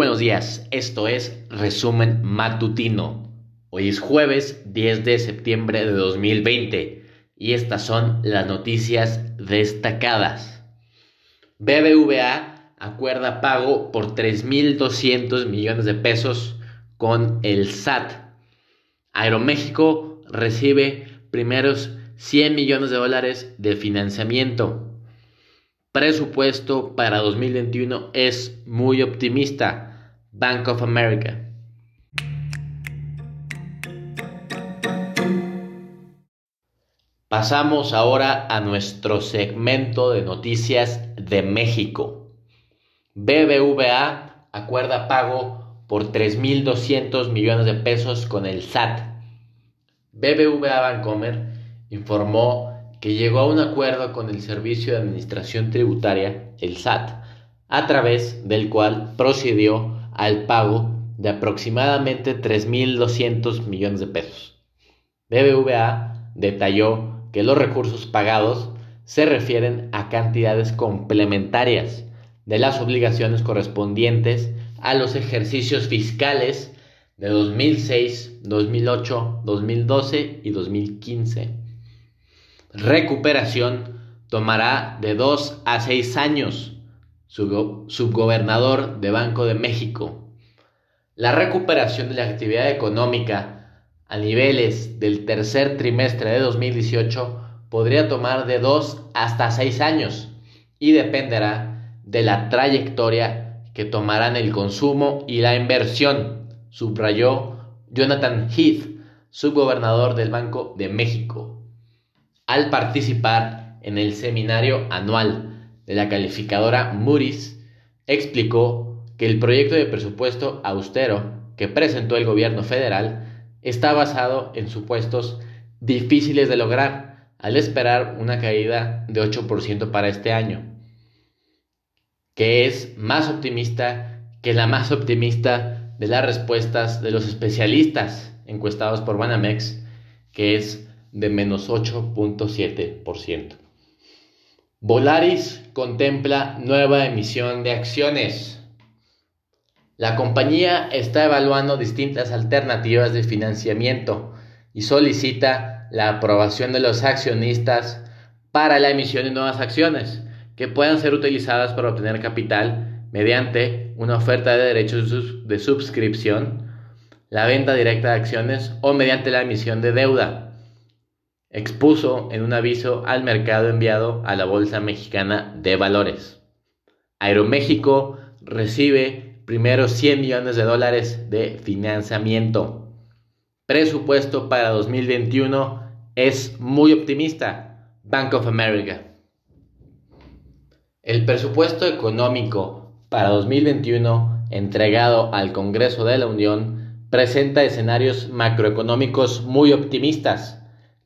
Buenos días, esto es Resumen Matutino. Hoy es jueves 10 de septiembre de 2020 y estas son las noticias destacadas. BBVA acuerda pago por 3.200 millones de pesos con el SAT. Aeroméxico recibe primeros 100 millones de dólares de financiamiento presupuesto para 2021 es muy optimista. Bank of America. Pasamos ahora a nuestro segmento de noticias de México. BBVA acuerda pago por 3.200 millones de pesos con el SAT. BBVA Bancomer informó que llegó a un acuerdo con el Servicio de Administración Tributaria, el SAT, a través del cual procedió al pago de aproximadamente 3.200 millones de pesos. BBVA detalló que los recursos pagados se refieren a cantidades complementarias de las obligaciones correspondientes a los ejercicios fiscales de 2006, 2008, 2012 y 2015 recuperación tomará de 2 a 6 años. Subgobernador de Banco de México. La recuperación de la actividad económica a niveles del tercer trimestre de 2018 podría tomar de 2 hasta 6 años y dependerá de la trayectoria que tomarán el consumo y la inversión, subrayó Jonathan Heath, subgobernador del Banco de México al participar en el seminario anual la calificadora Moody's, explicó que el proyecto de presupuesto austero que presentó el gobierno federal está basado en supuestos difíciles de lograr al esperar una caída de 8% para este año, que es más optimista que la más optimista de las respuestas de los especialistas encuestados por Banamex, que es de menos 8.7%. Volaris contempla nueva emisión de acciones. La compañía está evaluando distintas alternativas de financiamiento y solicita la aprobación de los accionistas para la emisión de nuevas acciones que puedan ser utilizadas para obtener capital mediante una oferta de derechos de suscripción, la venta directa de acciones o mediante la emisión de deuda expuso en un aviso al mercado enviado a la Bolsa Mexicana de Valores. Aeroméxico recibe primero 100 millones de dólares de financiamiento. Presupuesto para 2021 es muy optimista. Bank of America. El presupuesto económico para 2021 entregado al Congreso de la Unión presenta escenarios macroeconómicos muy optimistas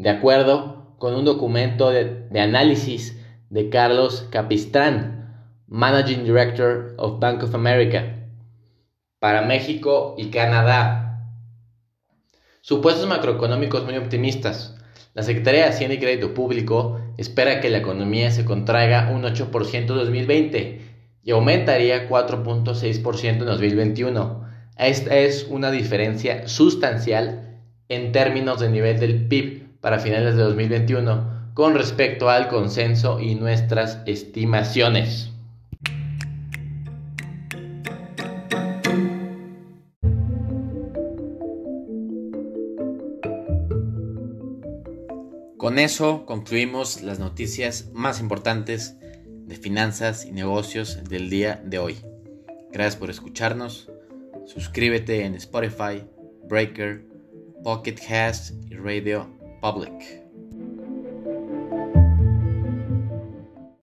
de acuerdo con un documento de, análisis de Carlos Capistrán, Managing Director of Bank of America, para México y Canadá. Supuestos macroeconómicos muy optimistas. La Secretaría de Hacienda y Crédito Público espera que la economía se contraiga un 8% en 2020 y aumentaría 4.6% en 2021. Esta es una diferencia sustancial en términos de nivel del PIB para finales de 2021 con respecto al consenso y nuestras estimaciones. Con eso concluimos las noticias más importantes de finanzas y negocios del día de hoy. Gracias por escucharnos. Suscríbete en Spotify, Breaker, Pocket Cast y Radio public.